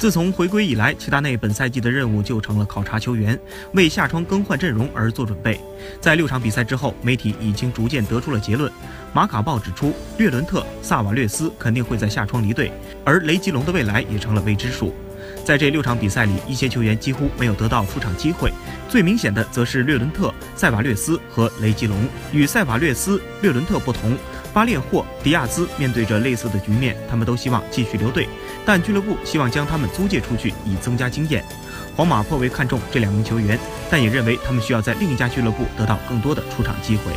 自从回归以来，齐达内本赛季的任务就成了考察球员，为夏窗更换阵容而做准备。在六场比赛之后，媒体已经逐渐得出了结论。马卡报指出，略伦特、萨瓦略斯肯定会在夏窗离队，而雷吉隆的未来也成了未知数。在这六场比赛里，一些球员几乎没有得到出场机会。最明显的则是略伦特、塞瓦略斯和雷吉隆。与塞瓦略斯、略伦特不同，巴列霍、迪亚兹面对着类似的局面，他们都希望继续留队，但俱乐部希望将他们租借出去以增加经验。皇马颇为看重这两名球员，但也认为他们需要在另一家俱乐部得到更多的出场机会。